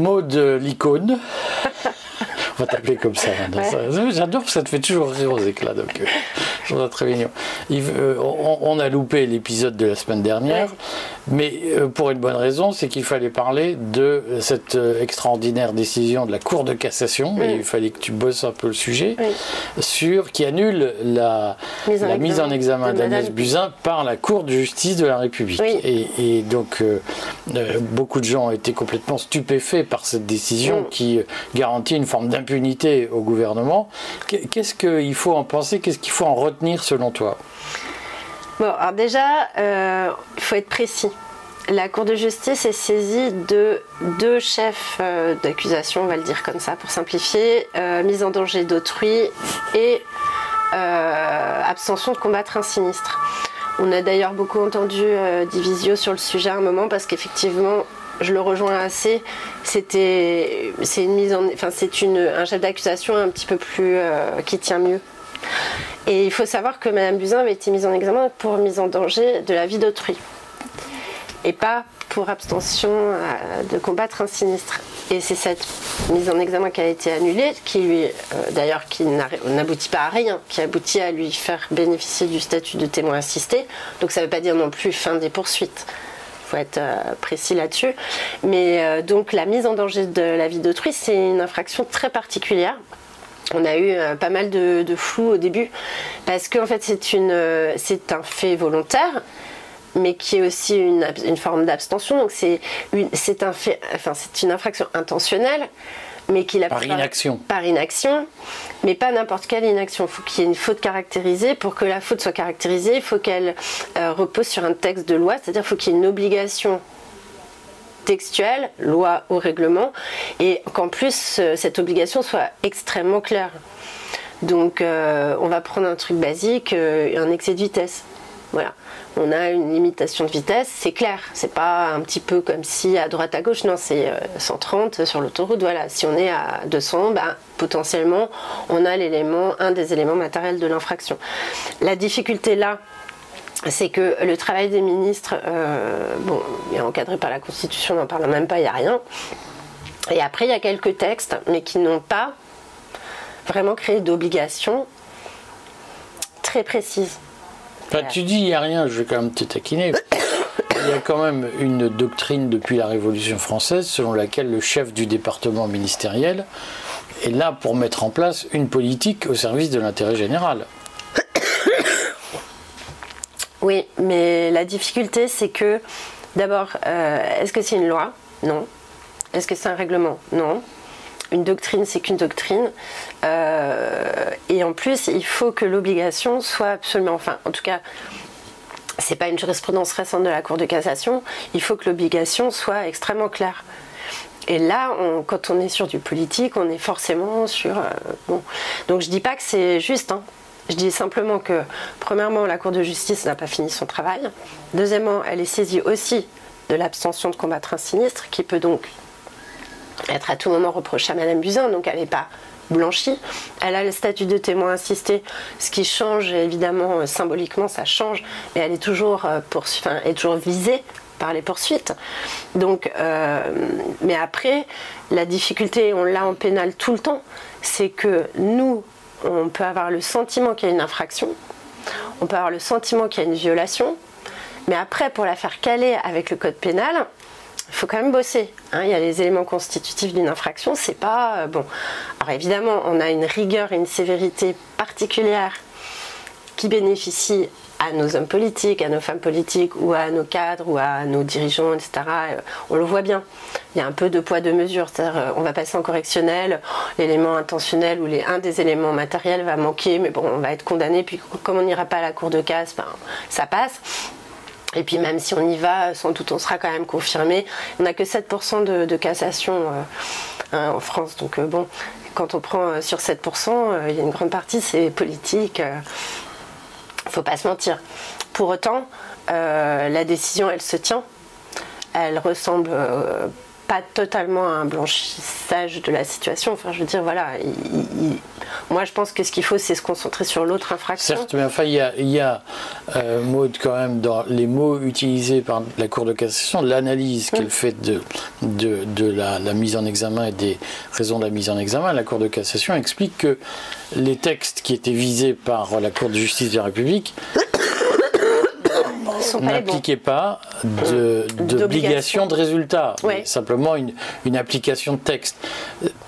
Maud l'icône. On va t'appeler comme ça. J'adore, ça te fait toujours rire aux éclats. Donc, euh. Euh, on, a loupé l'épisode de la semaine dernière, mais euh, pour une bonne raison, c'est qu'il fallait parler de cette extraordinaire décision de la Cour de cassation, et il fallait que tu bosses un peu le sujet, sur qui annule la mise en, examen d'Agnès Buzyn par la Cour de justice de la République. Et, donc, beaucoup de gens ont été complètement stupéfaits par cette décision qui garantit une forme d'impunité unité au gouvernement. Qu'est-ce qu'il faut en penser? Qu'est-ce qu'il faut en retenir selon toi Bon, alors déjà, euh, il faut être précis. La Cour de justice est saisie de deux chefs euh, d'accusation, on va le dire comme ça pour simplifier, euh, mise en danger d'autrui et abstention de combattre un sinistre. On a d'ailleurs beaucoup entendu Divisio sur le sujet à un moment parce qu'effectivement, je le rejoins assez. C'était, c'est une mise en, enfin c'est une, un chef d'accusation un petit peu plus euh, qui tient mieux. Et il faut savoir que Madame Buzyn avait été mise en examen pour mise en danger de la vie d'autrui, et pas pour abstention euh, de combattre un sinistre. Et c'est cette mise en examen qui a été annulée, qui lui, euh, d'ailleurs, qui n'aboutit pas à rien, qui aboutit à lui faire bénéficier du statut de témoin assisté. Donc ça ne veut pas dire non plus fin des poursuites faut être euh, précis là-dessus. Mais donc la mise en danger de la vie d'autrui, c'est une infraction très particulière. On a eu euh, pas mal de, flou au début parce qu'en fait c'est une c'est un fait volontaire mais qui est aussi une, une forme d'abstention donc c'est c'est un fait enfin c'est une infraction intentionnelle mais qu'il a par inaction. Par inaction, mais pas n'importe quelle inaction. Il faut qu'il y ait une faute caractérisée. Pour que la faute soit caractérisée, il faut qu'elle euh, repose sur un texte de loi, c'est-à-dire qu'il faut qu'il y ait une obligation textuelle, loi ou règlement, et qu'en plus euh, cette obligation soit extrêmement claire. Donc euh, on va prendre un truc basique, un excès de vitesse. Voilà on a une limitation de vitesse, c'est clair. C'est pas un petit peu comme si à droite à gauche, non, c'est 130 euh, sur l'autoroute. Voilà, si on est à 200, ben, potentiellement, on a l'élément, un des éléments matériels de l'infraction. La difficulté là, c'est que le travail des ministres, euh, bon, est encadré par la Constitution, on n'en parle même pas, il n'y a rien. Et après, il y a quelques textes, mais qui n'ont pas vraiment créé d'obligations très précises tu dis il n'y a rien, je vais quand même te taquiner. Il y a quand même une doctrine depuis la Révolution française selon laquelle le chef du département ministériel est là pour mettre en place une politique au service de l'intérêt général. Oui, mais la difficulté c'est que d'abord, euh, est-ce que c'est une loi? Non. Est-ce que c'est un règlement? Non une doctrine, c'est qu'une doctrine. Euh, et en plus, il faut que l'obligation soit absolument, enfin, en tout cas, c'est pas une jurisprudence récente de la Cour de cassation. Il faut que l'obligation soit extrêmement claire. Et là, quand on est sur du politique, on est forcément sur. Euh, bon. Donc je dis pas que c'est juste. Hein. Je dis simplement que, premièrement, la Cour de justice n'a pas fini son travail. Deuxièmement, elle est saisie aussi de l'abstention de combattre un sinistre, qui peut donc être à tout moment reprochée à Madame Buzyn, donc elle n'est pas blanchie. Elle a le statut de témoin assisté, ce qui change évidemment euh, symboliquement, ça change, mais elle est toujours, euh, est toujours visée par les poursuites. Donc, euh, mais après, la difficulté, on l'a en pénal tout le temps, c'est que nous, on peut avoir le sentiment qu'il y a une infraction, on peut avoir le sentiment qu'il y a une violation, mais après, pour la faire caler avec le code pénal, il faut quand même bosser. Hein. il y a les éléments constitutifs d'une infraction, c'est pas euh, bon. Alors évidemment, on a une rigueur et une sévérité particulière qui bénéficie à nos hommes politiques, à nos femmes politiques ou à nos cadres ou à nos dirigeants, etc. Euh, on le voit bien. Il y a un peu de poids de mesure. C'est-à-dire, euh, on va passer en correctionnel, l'élément intentionnel ou un des éléments matériels va manquer, mais bon, on va être condamné. Puis comme on n'ira pas à la cour de casse, ben, ça passe. Et puis même si on y va, sans doute on sera quand même confirmé. On n'a que 7% de, cassation euh, hein, en France. Donc euh, bon, quand on prend sur 7%, il y a une grande partie, c'est politique. faut pas se mentir. Pour autant, la décision, elle se tient. Elle ressemble pas totalement un blanchissage de la situation. Enfin, je veux dire, voilà, moi je pense que ce qu'il faut, c'est se concentrer sur l'autre infraction. Certes, mais enfin, il y a, il y a euh, quand même, dans les mots utilisés par la Cour de cassation, l'analyse qu'elle fait de, de, de la, la, mise en examen et des raisons de la mise en examen. La Cour de cassation explique que les textes qui étaient visés par la Cour de justice de la République n'impliquait pas d'obligation de, résultat, simplement une, une, application de texte.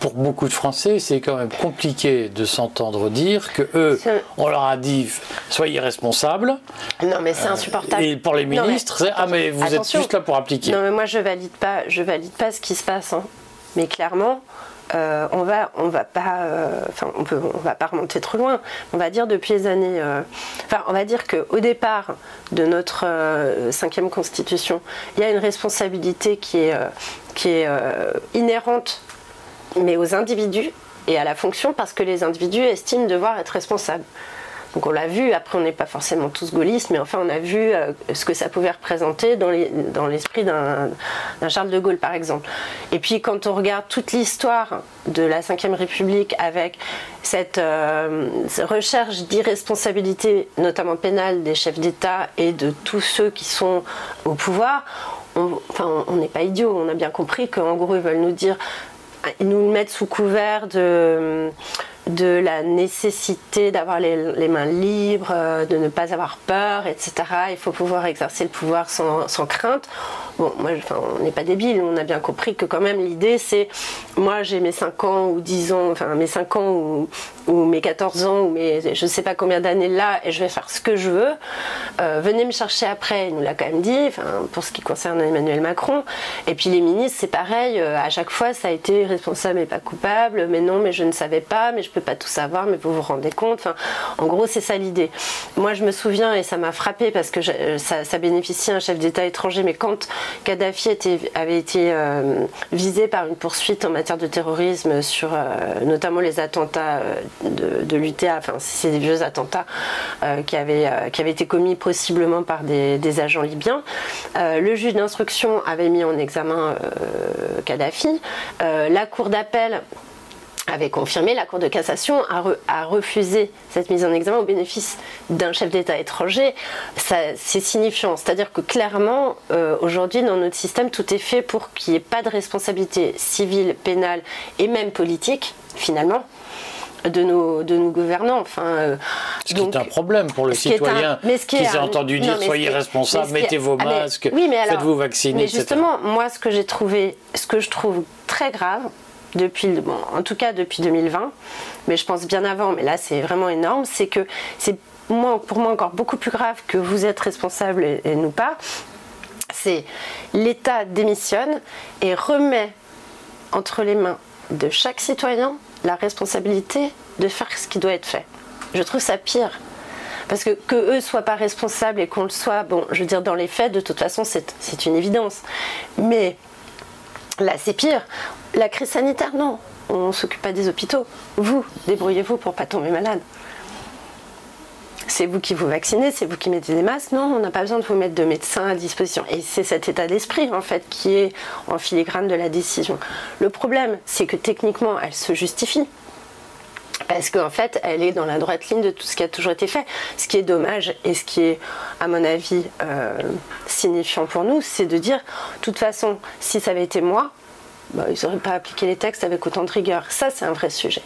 Pour beaucoup de Français, c'est quand même compliqué de s'entendre dire que eux, on leur a dit soyez responsables. Non, mais c'est insupportable. Et pour les ministres, c'est ah mais vous êtes juste là pour appliquer. Non, mais moi je valide pas, je valide pas ce qui se passe. Hein. Mais clairement, euh, on va, va pas, euh, enfin, remonter trop loin. On va dire depuis années, euh, dire qu'au départ de notre cinquième constitution, il y a une responsabilité qui est, qui est inhérente, mais aux individus et à la fonction, parce que les individus estiment devoir être responsables. Donc on l'a vu, après on n'est pas forcément tous gaullistes, mais enfin on a vu euh, ce que ça pouvait représenter dans l'esprit d'un Charles de Gaulle par exemple. Et puis quand on regarde toute l'histoire de la Ve République avec cette euh, recherche d'irresponsabilité, notamment pénale, des chefs d'État et de tous ceux qui sont au pouvoir, on, n'est pas idiots, on a bien compris qu'en gros ils veulent nous dire, ils nous mettent sous couvert de de la nécessité d'avoir les, mains libres, euh, de ne pas avoir peur, etc. Il faut pouvoir exercer le pouvoir sans, crainte. Bon, moi, enfin, on n'est pas débile, on a bien compris que quand même l'idée c'est, moi j'ai mes 5 ans ou 10 ans, enfin mes 5 ans ou, mes 14 ans ou mes je ne sais pas combien d'années là et je vais faire ce que je veux. Euh, venez me chercher après, il nous l'a quand même dit, enfin, pour ce qui concerne Emmanuel Macron. Et puis les ministres, c'est pareil, euh, à chaque fois ça a été responsable et pas coupable, mais non, mais je ne savais pas, mais je peux pas tout savoir, mais vous vous rendez compte. Enfin, en gros, c'est ça l'idée. Moi, je me souviens, et ça m'a frappé parce que euh, ça, ça bénéficiait à un chef d'État étranger, mais quand Kadhafi avait été visé par une poursuite en matière de terrorisme sur notamment les attentats de, l'UTA, enfin, c'est des vieux attentats qui, avaient, qui avaient été commis possiblement par des, agents libyens. le juge d'instruction avait mis en examen Kadhafi. la cour d'appel avait confirmé, la Cour de cassation a, refusé cette mise en examen au bénéfice d'un chef d'État étranger. C'est signifiant. C'est-à-dire que clairement, euh, aujourd'hui, dans notre système, tout est fait pour qu'il n'y ait pas de responsabilité civile, pénale et même politique, finalement, de nos, de nos gouvernants. Enfin, euh, ce qui est un problème pour le citoyen qui s'est entendu dire soyez responsables, mettez vos ah, masques, faites-vous vacciner, mais justement, moi, ce que j'ai trouvé, ce que je trouve très grave, depuis, bon, en tout cas depuis 2020, mais je pense bien avant, mais là c'est vraiment énorme, c'est que c'est pour moi encore beaucoup plus grave que vous êtes responsable et, nous pas, c'est l'État démissionne et remet entre les mains de chaque citoyen la responsabilité de faire ce qui doit être fait. Je trouve ça pire. Parce que que eux soient pas responsables et qu'on le soit, bon, je veux dire, dans les faits, de toute façon, c'est une évidence. Mais Là, c'est pire. La crise sanitaire, non. On ne s'occupe pas des hôpitaux. Vous, débrouillez-vous pour pas tomber malade. C'est vous qui vous vaccinez, c'est vous qui mettez des masques. Non, on n'a pas besoin de vous mettre de médecins à disposition. Et c'est cet état d'esprit, en fait, qui est en filigrane de la décision. Le problème, c'est que techniquement, elle se justifie parce qu'en fait, elle est dans la droite ligne de tout ce qui a toujours été fait. Ce qui est dommage et ce qui est, à mon avis, euh, signifiant pour nous, c'est de dire, de toute façon, si ça avait été moi, bah, ils n'auraient pas appliqué les textes avec autant de rigueur. Ça, c'est un vrai sujet.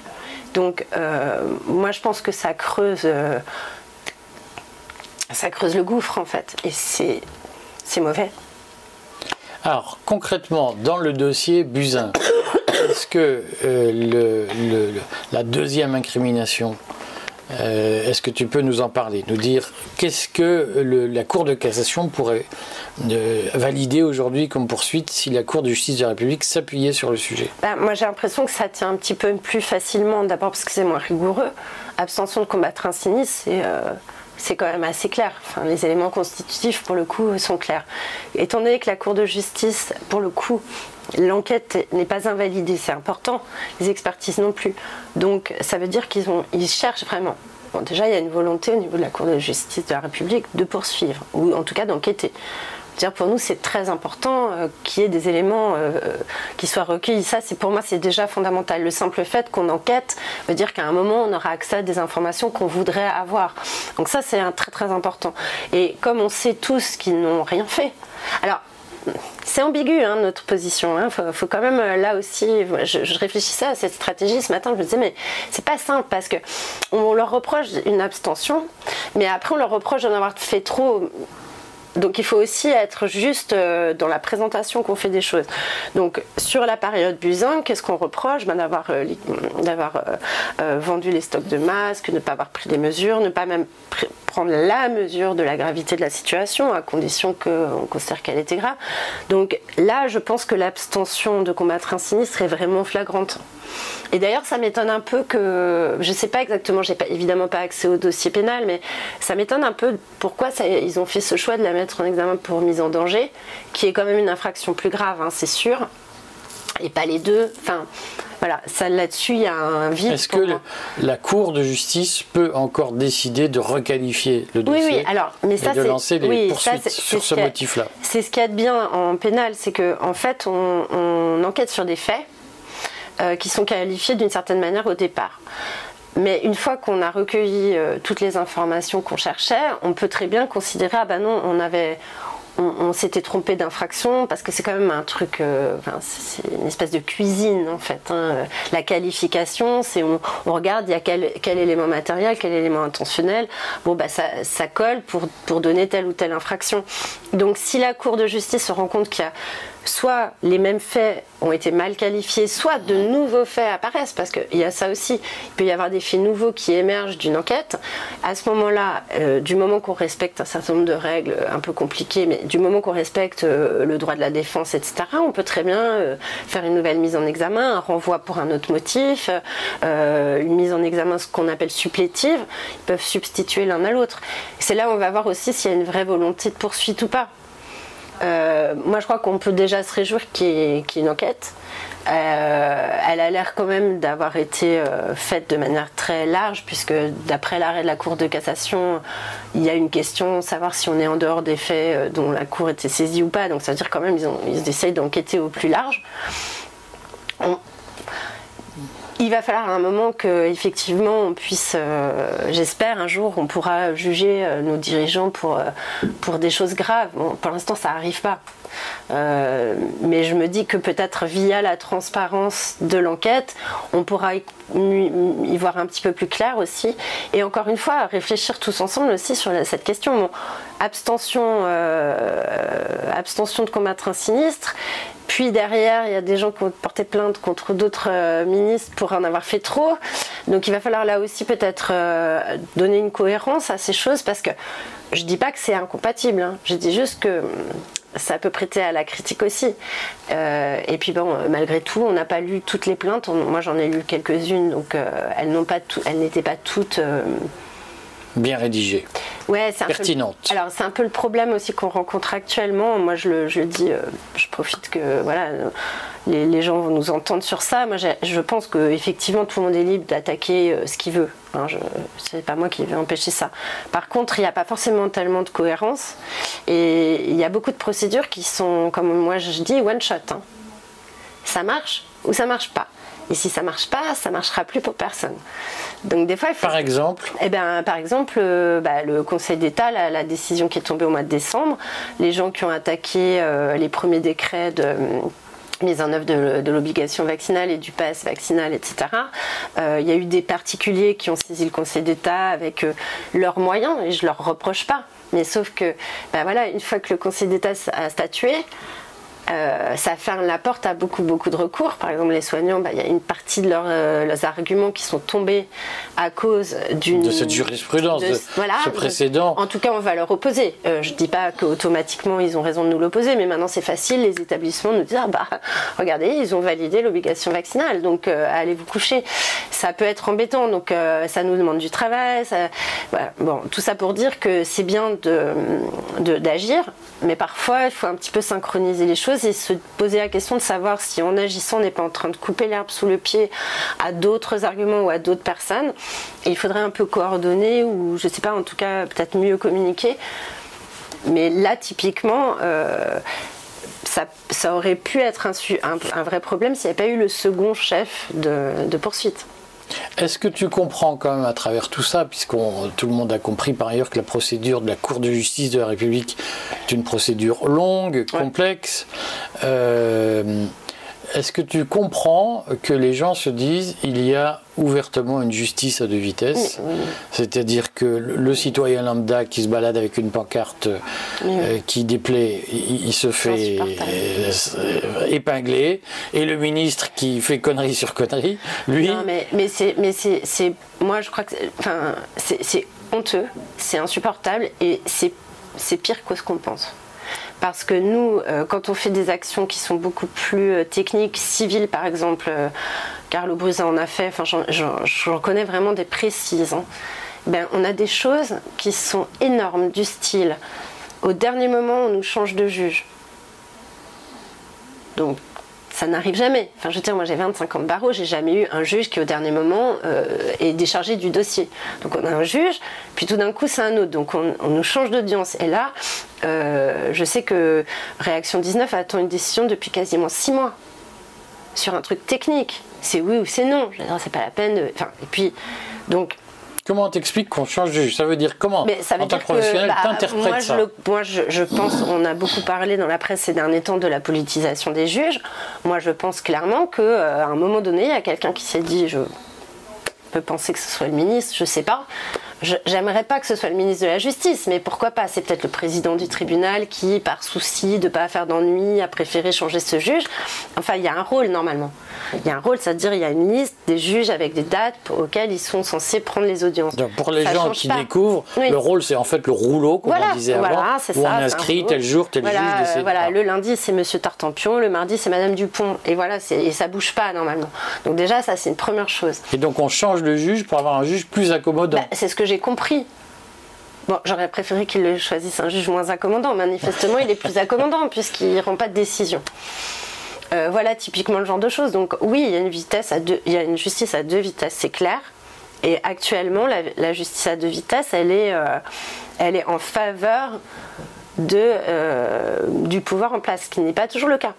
Donc, euh, moi, je pense que ça creuse, euh, ça creuse le gouffre, en fait. Et c'est mauvais. Alors, concrètement, dans le dossier Buzyn, est-ce que euh, la deuxième incrimination, euh, est-ce que tu peux nous en parler, nous dire qu'est-ce que la Cour de cassation pourrait euh, valider aujourd'hui comme poursuite si la Cour de justice de la République s'appuyait sur le sujet? Bah, Moi j'ai l'impression que ça tient un petit peu plus facilement, d'abord parce que c'est moins rigoureux. Abstention de combattre un sinistre, c'est c'est quand même assez clair. Enfin, les éléments constitutifs, pour le coup, sont clairs. Étant donné que la Cour de justice, pour le coup, l'enquête n'est pas invalidée, c'est important, les expertises non plus. Donc, ça veut dire qu'ils ils cherchent vraiment. déjà, il y a une volonté au niveau de la Cour de justice de la République de poursuivre, ou en tout cas d'enquêter. Dire pour nous, c'est très important euh, qu'il y ait des éléments euh, qui soient recueillis. Ça, pour moi, c'est déjà fondamental. Le simple fait qu'on enquête veut dire qu'à un moment, on aura accès à des informations qu'on voudrait avoir. Donc ça, c'est très très important. Et comme on sait tous qu'ils n'ont rien fait, alors c'est ambigu hein, notre position. Hein. faut, quand même euh, là aussi. Je, réfléchissais à cette stratégie ce matin. Je me disais mais c'est pas simple parce que on leur reproche une abstention, mais après on leur reproche d'en avoir fait trop donc il faut aussi être juste euh, dans la présentation qu'on fait des choses. Donc sur la période Buzyn, qu'est-ce qu'on reproche? Ben, D'avoir euh, euh, vendu les stocks de masques, ne pas avoir pris des mesures, ne pas même prendre la mesure de la gravité de la situation, à condition qu'on considère qu'elle était grave. Donc là, je pense que l'abstention de combattre un sinistre est vraiment flagrante. Et d'ailleurs, ça m'étonne un peu que, je ne sais pas exactement, j'ai pas, évidemment pas accès au dossier pénal, mais ça m'étonne un peu pourquoi ils ont fait ce choix de la mettre en examen pour mise en danger, qui est quand même une infraction plus grave, hein, c'est sûr, et pas les deux. Enfin, voilà, ça là-dessus, il y a un vide. Est-ce que la Cour de justice peut encore décider de requalifier le dossier Oui, oui, alors, mais ça, et de lancer des poursuites sur ce motif-là? C'est ce qu'il y a de bien en pénal, c'est qu'en en fait, on enquête sur des faits euh, qui sont qualifiés d'une certaine manière au départ. Mais une fois qu'on a recueilli euh, toutes les informations qu'on cherchait, on peut très bien considérer ah ben non, on avait, on, s'était trompé d'infraction parce que c'est quand même un truc, euh, c'est une espèce de cuisine en fait. Hein. La qualification, c'est on, regarde il y a quel, élément matériel, quel élément intentionnel. Bon bah ça, ça colle pour, pour donner telle ou telle infraction. Donc si la Cour de justice se rend compte qu'il y a soit les mêmes faits ont été mal qualifiés, soit de nouveaux faits apparaissent, parce qu'il y a ça aussi. Il peut y avoir des faits nouveaux qui émergent d'une enquête. À ce moment-là, euh, du moment qu'on respecte un certain nombre de règles un peu compliquées, mais du moment qu'on respecte euh, le droit de la défense, etc., on peut très bien euh, faire une nouvelle mise en examen, un renvoi pour un autre motif, une mise en examen, ce qu'on appelle supplétive. Ils peuvent substituer l'un à l'autre. C'est là où on va voir aussi s'il y a une vraie volonté de poursuite ou pas. Euh, moi, je crois qu'on peut déjà se réjouir qu'il y, ait une enquête. Euh, elle a l'air quand même d'avoir été euh, faite de manière très large, puisque d'après l'arrêt de la Cour de cassation, il y a une question, savoir si on est en dehors des faits dont la Cour était saisie ou pas. Donc ça veut dire quand même qu'ils ils essayent d'enquêter au plus large il va falloir un moment que effectivement on puisse, euh, j'espère un jour, on pourra juger euh, nos dirigeants pour, euh, pour des choses graves. pour l'instant, ça n'arrive pas. mais je me dis que peut-être via la transparence de l'enquête, on pourra y, voir un petit peu plus clair aussi. Et encore une fois, réfléchir tous ensemble aussi sur cette question. abstention, abstention de combattre un sinistre puis derrière, il y a des gens qui ont porté plainte contre d'autres euh, ministres pour en avoir fait trop. Donc il va falloir là aussi peut-être euh, donner une cohérence à ces choses parce que je dis pas que c'est incompatible. Hein. Je dis juste que hum, ça peut prêter à la critique aussi. Euh, et puis bon, malgré tout, on n'a pas lu toutes les plaintes. moi, j'en ai lu quelques-unes, donc elles n'ont pas elles n'étaient pas toutes bien rédigées ouais, pertinente. alors c'est un peu le problème aussi qu'on rencontre actuellement. Moi je le, je dis, euh, je profite que voilà, les, gens vont nous entendre sur ça. Moi je pense que effectivement tout le monde est libre d'attaquer euh, ce qu'il veut. Hein, je, c'est pas moi qui vais empêcher ça. Par contre, il n'y a pas forcément tellement de cohérence et il y a beaucoup de procédures qui sont, comme moi je dis, one shot. Hein. Ça marche ou ça marche pas. Et si ça marche pas, ça marchera plus pour personne. Donc des fois, par exemple. Eh bien, par exemple, euh, bah, le Conseil d'État, la, décision qui est tombée au mois de décembre, les gens qui ont attaqué euh, les premiers décrets de euh, mise en œuvre de, l'obligation vaccinale et du pass vaccinal, etc. Il y a eu des particuliers qui ont saisi le Conseil d'État avec leurs moyens, et je leur reproche pas. Mais sauf que, bah, voilà, une fois que le Conseil d'État a statué, euh, ça ferme la porte à beaucoup beaucoup de recours. Par exemple, les soignants, bah, il y a une partie de euh, leurs, arguments qui sont tombés à cause d'une de cette jurisprudence, de, ce précédent. en tout cas, on va leur opposer. Euh, je ne dis pas qu'automatiquement ils ont raison de nous l'opposer, mais maintenant c'est facile. Les établissements nous disent ah, bah regardez, ils ont validé l'obligation vaccinale, donc allez vous coucher. Ça peut être embêtant, donc ça nous demande du travail. Bon, tout ça pour dire que c'est bien de d'agir, mais parfois il faut un petit peu synchroniser les choses et se poser la question de savoir si en agissant on n'est pas en train de couper l'herbe sous le pied à d'autres arguments ou à d'autres personnes. Il faudrait un peu coordonner ou je sais pas, en tout cas peut-être mieux communiquer Mais là, typiquement, ça, aurait pu être un, vrai problème s'il n'y avait pas eu le second chef de, poursuite. Est-ce que tu comprends quand même à travers tout ça, puisque tout le monde a compris par ailleurs que la procédure de la Cour de justice de la République est une procédure longue, complexe, euh, est-ce que tu comprends que les gens se disent il y a ouvertement une justice à deux vitesses C'est-à-dire que le citoyen lambda qui se balade avec une pancarte euh, qui déplaît, il, se fait euh, épingler, et le ministre qui fait connerie sur connerie, lui. Non, mais, mais c'est. Moi, je crois que. Enfin, c'est honteux, c'est insupportable, et c'est pire que ce qu'on pense. Parce que nous, euh, quand on fait des actions qui sont beaucoup plus euh, techniques, civiles par exemple, euh, Carlo Brusa en a fait, enfin j'en connais vraiment des précises, hein. ben, on a des choses qui sont énormes, du style, au dernier moment on nous change de juge. Donc ça n'arrive jamais. Enfin, je veux dire, moi j'ai 25 ans de barreau, j'ai jamais eu un juge qui au dernier moment euh, est déchargé du dossier. Donc on a un juge, puis tout d'un coup c'est un autre. Donc on, nous change d'audience. Et là, euh, je sais que Réaction 19 attend une décision depuis quasiment 6 mois sur un truc technique. C'est oui ou c'est non. C'est pas la peine de. Enfin, et puis, donc Comment t'expliques qu'on change de juge Ça veut dire comment? Mais ça veut En tant que professionnel, bah, t'interprètes ça. Moi, je, je, pense, on a beaucoup parlé dans la presse ces derniers temps de la politisation des juges. Moi, je pense clairement qu'à euh, un moment donné, il y a quelqu'un qui s'est dit, je peux penser que ce soit le ministre, je sais pas, J'aimerais pas que ce soit le ministre de la Justice, mais pourquoi pas? C'est peut-être le président du tribunal qui, par souci de ne pas faire d'ennui, a préféré changer ce juge. Enfin, il y a un rôle normalement. Il y a un rôle, c'est-à-dire il y a une liste des juges avec des dates auxquelles ils sont censés prendre les audiences. Donc pour les gens qui découvrent, le rôle c'est en fait le rouleau, comme on disait avant, voilà, où on inscrit tel jour, tel voilà, juge. voilà, le lundi c'est Monsieur Tartampion, le mardi c'est Madame Dupont, et voilà, et ça bouge pas normalement. Donc déjà ça c'est une première chose. Et donc on change de juge pour avoir un juge plus accommodant. Bah, c'est ce que j'ai compris. Bon, j'aurais préféré qu'il choisisse un juge moins accommodant. Manifestement, il est plus accommodant puisqu'il ne rend pas de décision. Euh, voilà typiquement le genre de choses. Donc oui, il y a une vitesse à deux, il y a une justice à deux vitesses, c'est clair. Et actuellement, la, justice à deux vitesses, elle est, euh, elle est en faveur de, euh, du pouvoir en place, ce qui n'est pas toujours le cas.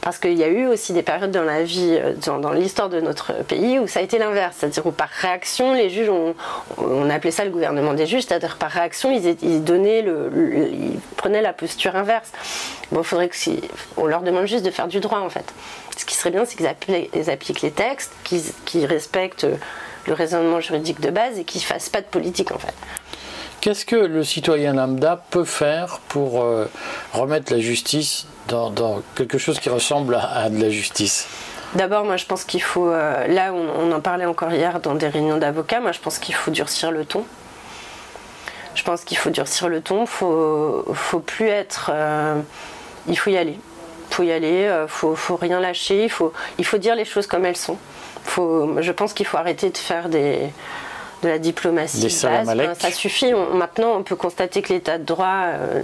Parce qu'il y a eu aussi des périodes dans la vie, euh, dans, l'histoire de notre pays, où ça a été l'inverse. C'est-à-dire où par réaction, les juges, ont, on appelait ça le gouvernement des juges, c'est-à-dire par réaction, ils, donnaient le, ils prenaient la posture inverse. Bon, faudrait que on leur demande juste de faire du droit, en fait. Ce qui serait bien, c'est qu'ils appliquent, les textes, qu'ils respectent le raisonnement juridique de base et qu'ils ne fassent pas de politique, en fait. Qu'est-ce que le citoyen lambda peut faire pour euh, remettre la justice dans, quelque chose qui ressemble à, de la justice? D'abord, moi je pense qu'il faut, euh, là on, en parlait encore hier dans des réunions d'avocats, moi je pense qu'il faut durcir le ton. Je pense qu'il faut durcir le ton, faut, faut plus être... Euh, il faut y aller. Il faut y aller, il faut, faut rien lâcher, il faut, il faut dire les choses comme elles sont. Faut, je pense qu'il faut arrêter de faire des de la diplomatie base. ça suffit. maintenant, on peut constater que l'état de droit euh,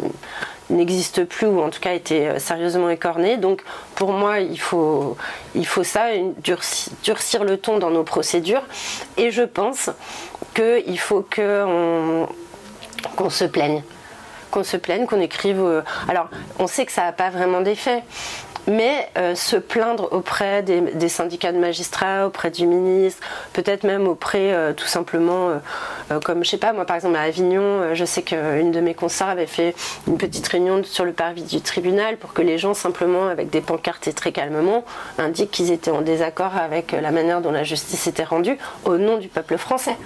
n'existe plus ou en tout cas a été euh, sérieusement écorné. Donc, pour moi, il faut, il faut ça, durcir, le ton dans nos procédures. Et je pense qu'il faut qu'on se plaigne qu'on se plaigne, qu'on écrive. Euh, alors, on sait que ça n'a pas vraiment d'effet, mais euh, se plaindre auprès des, syndicats de magistrats, auprès du ministre, peut-être même auprès euh, tout simplement, comme je sais pas, moi par exemple à Avignon, je sais qu'une de mes consoeurs avait fait une petite réunion sur le parvis du tribunal pour que les gens simplement avec des pancartes et très calmement indiquent qu'ils étaient en désaccord avec la manière dont la justice était rendue au nom du peuple français.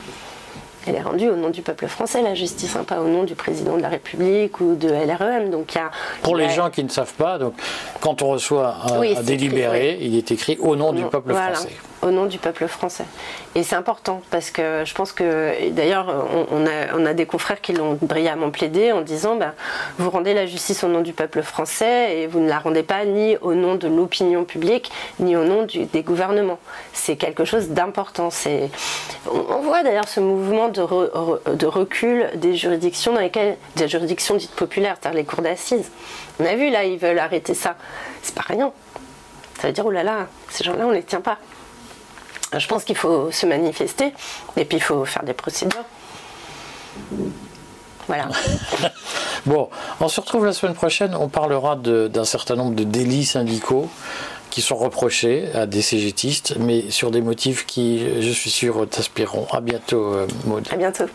Elle est rendue au nom du peuple français, la justice, hein, pas au nom du président de la République ou de LREM. Donc, Pour les gens qui ne savent pas, donc, quand on reçoit un, délibéré, il est écrit au nom du peuple français au nom du peuple français. Et c'est important parce que je pense que, d'ailleurs, on, a, des confrères qui l'ont brillamment plaidé en disant ben, vous rendez la justice au nom du peuple français et vous ne la rendez pas ni au nom de l'opinion publique ni au nom des gouvernements. C'est quelque chose d'important. On, voit d'ailleurs ce mouvement de, de, recul des juridictions dans lesquelles, des juridictions dites populaires, c'est-à-dire les cours d'assises. On a vu là, ils veulent arrêter ça. C'est pas rien. Ça veut dire, oh là là, ces gens-là, on les tient pas. Je pense qu'il faut se manifester et puis il faut faire des procédures. Voilà. Bon, on se retrouve la semaine prochaine. On parlera d'un certain nombre de délits syndicaux qui sont reprochés à des CGTistes, mais sur des motifs qui, je suis sûr, t'inspireront. À bientôt, euh, Maud. À bientôt.